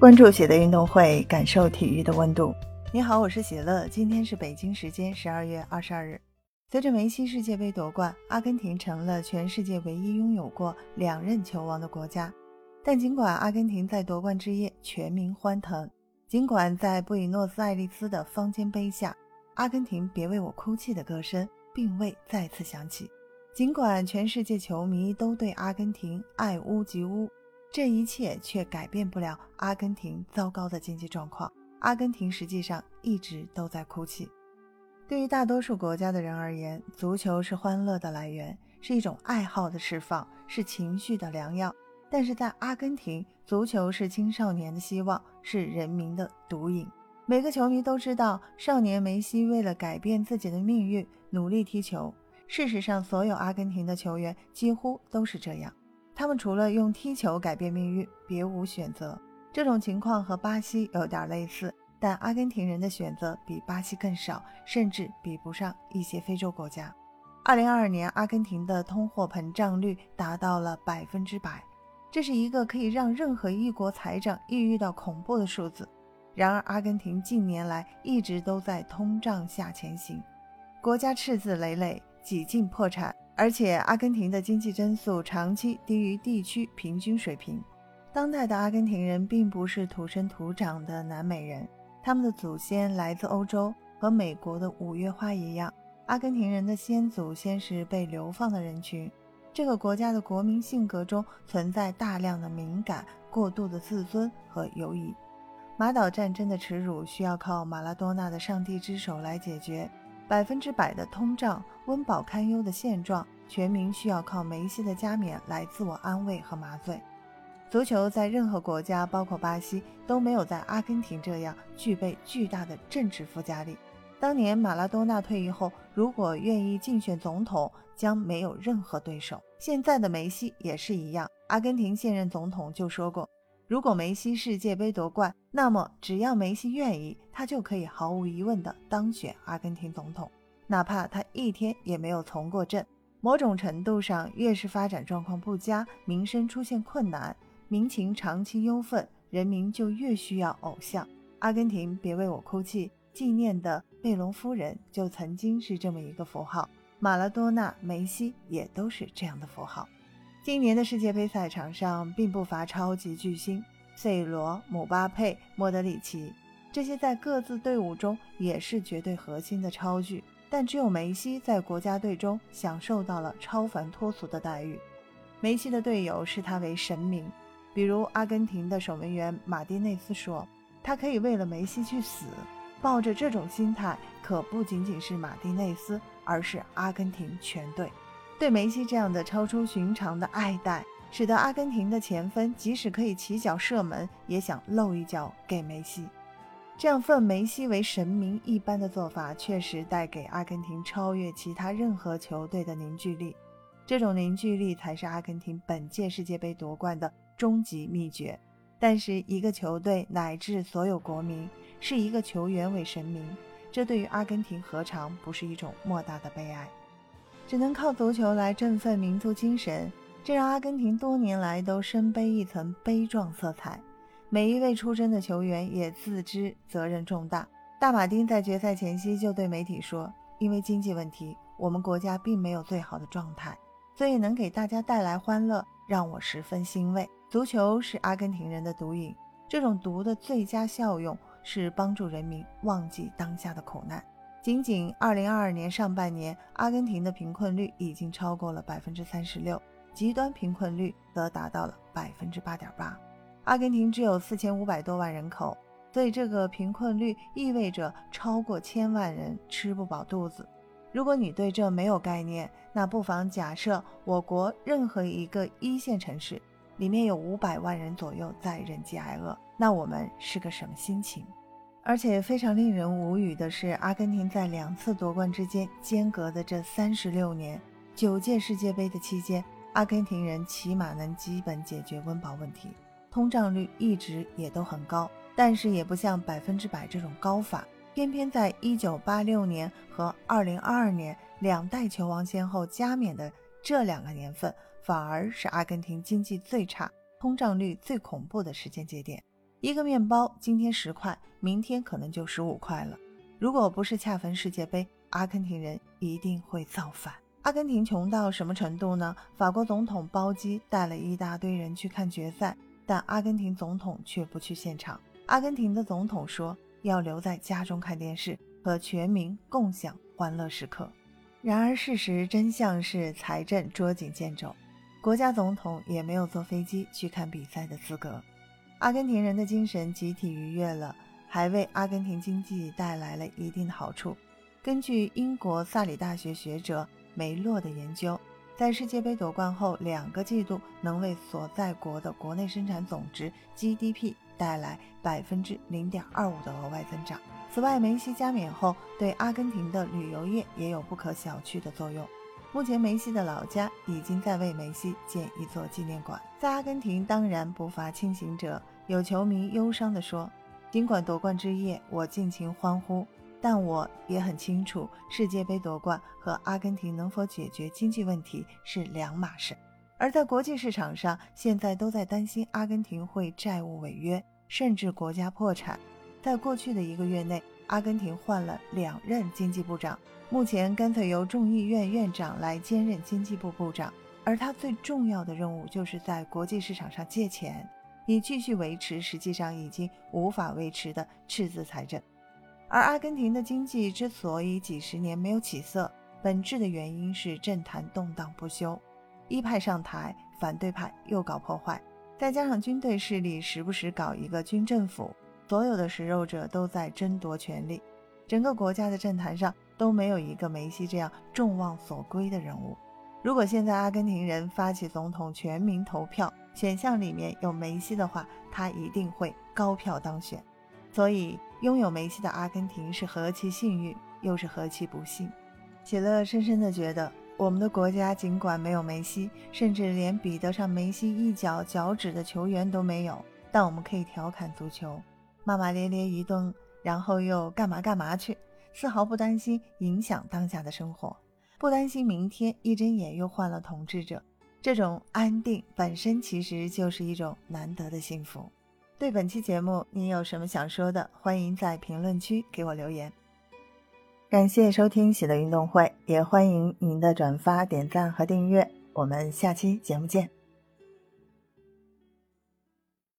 关注喜乐运动会，感受体育的温度。你好，我是喜乐。今天是北京时间十二月二十二日。随着梅西世界杯夺冠，阿根廷成了全世界唯一拥有过两任球王的国家。但尽管阿根廷在夺冠之夜全民欢腾，尽管在布宜诺斯艾利斯的方尖碑下，阿根廷别为我哭泣的歌声并未再次响起，尽管全世界球迷都对阿根廷爱屋及乌。这一切却改变不了阿根廷糟糕的经济状况。阿根廷实际上一直都在哭泣。对于大多数国家的人而言，足球是欢乐的来源，是一种爱好的释放，是情绪的良药。但是在阿根廷，足球是青少年的希望，是人民的毒瘾。每个球迷都知道，少年梅西为了改变自己的命运，努力踢球。事实上，所有阿根廷的球员几乎都是这样。他们除了用踢球改变命运，别无选择。这种情况和巴西有点类似，但阿根廷人的选择比巴西更少，甚至比不上一些非洲国家。二零二二年，阿根廷的通货膨胀率达到了百分之百，这是一个可以让任何一国财长抑郁到恐怖的数字。然而，阿根廷近年来一直都在通胀下前行，国家赤字累累，几近破产。而且，阿根廷的经济增速长期低于地区平均水平。当代的阿根廷人并不是土生土长的南美人，他们的祖先来自欧洲，和美国的五月花一样。阿根廷人的先祖先是被流放的人群。这个国家的国民性格中存在大量的敏感、过度的自尊和犹疑。马岛战争的耻辱需要靠马拉多纳的上帝之手来解决。百分之百的通胀、温饱堪忧的现状，全民需要靠梅西的加冕来自我安慰和麻醉。足球在任何国家，包括巴西，都没有在阿根廷这样具备巨大的政治附加力。当年马拉多纳退役后，如果愿意竞选总统，将没有任何对手。现在的梅西也是一样。阿根廷现任总统就说过。如果梅西世界杯夺冠，那么只要梅西愿意，他就可以毫无疑问地当选阿根廷总统，哪怕他一天也没有从过政。某种程度上，越是发展状况不佳、民生出现困难、民情长期忧愤，人民就越需要偶像。阿根廷别为我哭泣，纪念的贝隆夫人就曾经是这么一个符号，马拉多纳、梅西也都是这样的符号。今年的世界杯赛场上并不乏超级巨星，C 罗、姆巴佩、莫德里奇，这些在各自队伍中也是绝对核心的超巨。但只有梅西在国家队中享受到了超凡脱俗的待遇。梅西的队友视他为神明，比如阿根廷的守门员马丁内斯说：“他可以为了梅西去死。”抱着这种心态，可不仅仅是马丁内斯，而是阿根廷全队。对梅西这样的超出寻常的爱戴，使得阿根廷的前锋即使可以起脚射门，也想漏一脚给梅西。这样奉梅西为神明一般的做法，确实带给阿根廷超越其他任何球队的凝聚力。这种凝聚力才是阿根廷本届世界杯夺冠的终极秘诀。但是，一个球队乃至所有国民视一个球员为神明，这对于阿根廷何尝不是一种莫大的悲哀？只能靠足球来振奋民族精神，这让阿根廷多年来都身背一层悲壮色彩。每一位出征的球员也自知责任重大。大马丁在决赛前夕就对媒体说：“因为经济问题，我们国家并没有最好的状态，所以能给大家带来欢乐，让我十分欣慰。足球是阿根廷人的毒瘾，这种毒的最佳效用是帮助人民忘记当下的苦难。”仅仅2022年上半年，阿根廷的贫困率已经超过了百分之三十六，极端贫困率则达到了百分之八点八。阿根廷只有四千五百多万人口，所以这个贫困率意味着超过千万人吃不饱肚子。如果你对这没有概念，那不妨假设我国任何一个一线城市里面有五百万人左右在忍饥挨饿，那我们是个什么心情？而且非常令人无语的是，阿根廷在两次夺冠之间间隔的这三十六年，九届世界杯的期间，阿根廷人起码能基本解决温饱问题，通胀率一直也都很高，但是也不像百分之百这种高法。偏偏在一九八六年和二零二二年两代球王先后加冕的这两个年份，反而是阿根廷经济最差、通胀率最恐怖的时间节点。一个面包今天十块，明天可能就十五块了。如果不是恰逢世界杯，阿根廷人一定会造反。阿根廷穷到什么程度呢？法国总统包机带了一大堆人去看决赛，但阿根廷总统却不去现场。阿根廷的总统说要留在家中看电视，和全民共享欢乐时刻。然而，事实真相是财政捉襟见肘，国家总统也没有坐飞机去看比赛的资格。阿根廷人的精神集体愉悦了，还为阿根廷经济带来了一定的好处。根据英国萨里大学学者梅洛的研究，在世界杯夺冠后两个季度，能为所在国的国内生产总值 GDP 带来百分之零点二五的额外增长。此外，梅西加冕后对阿根廷的旅游业也有不可小觑的作用。目前，梅西的老家已经在为梅西建一座纪念馆。在阿根廷，当然不乏清醒者。有球迷忧伤地说：“尽管夺冠之夜我尽情欢呼，但我也很清楚，世界杯夺冠和阿根廷能否解决经济问题是两码事。而在国际市场上，现在都在担心阿根廷会债务违约，甚至国家破产。”在过去的一个月内，阿根廷换了两任经济部长，目前干脆由众议院院长来兼任经济部部长，而他最重要的任务就是在国际市场上借钱，以继续维持实际上已经无法维持的赤字财政。而阿根廷的经济之所以几十年没有起色，本质的原因是政坛动荡不休，一派上台，反对派又搞破坏，再加上军队势力时不时搞一个军政府。所有的食肉者都在争夺权力，整个国家的政坛上都没有一个梅西这样众望所归的人物。如果现在阿根廷人发起总统全民投票，选项里面有梅西的话，他一定会高票当选。所以，拥有梅西的阿根廷是何其幸运，又是何其不幸。喜乐深深的觉得，我们的国家尽管没有梅西，甚至连比得上梅西一脚脚趾的球员都没有，但我们可以调侃足球。骂骂咧咧一顿，然后又干嘛干嘛去，丝毫不担心影响当下的生活，不担心明天一睁眼又换了统治者。这种安定本身其实就是一种难得的幸福。对本期节目，您有什么想说的？欢迎在评论区给我留言。感谢收听喜乐运动会，也欢迎您的转发、点赞和订阅。我们下期节目见。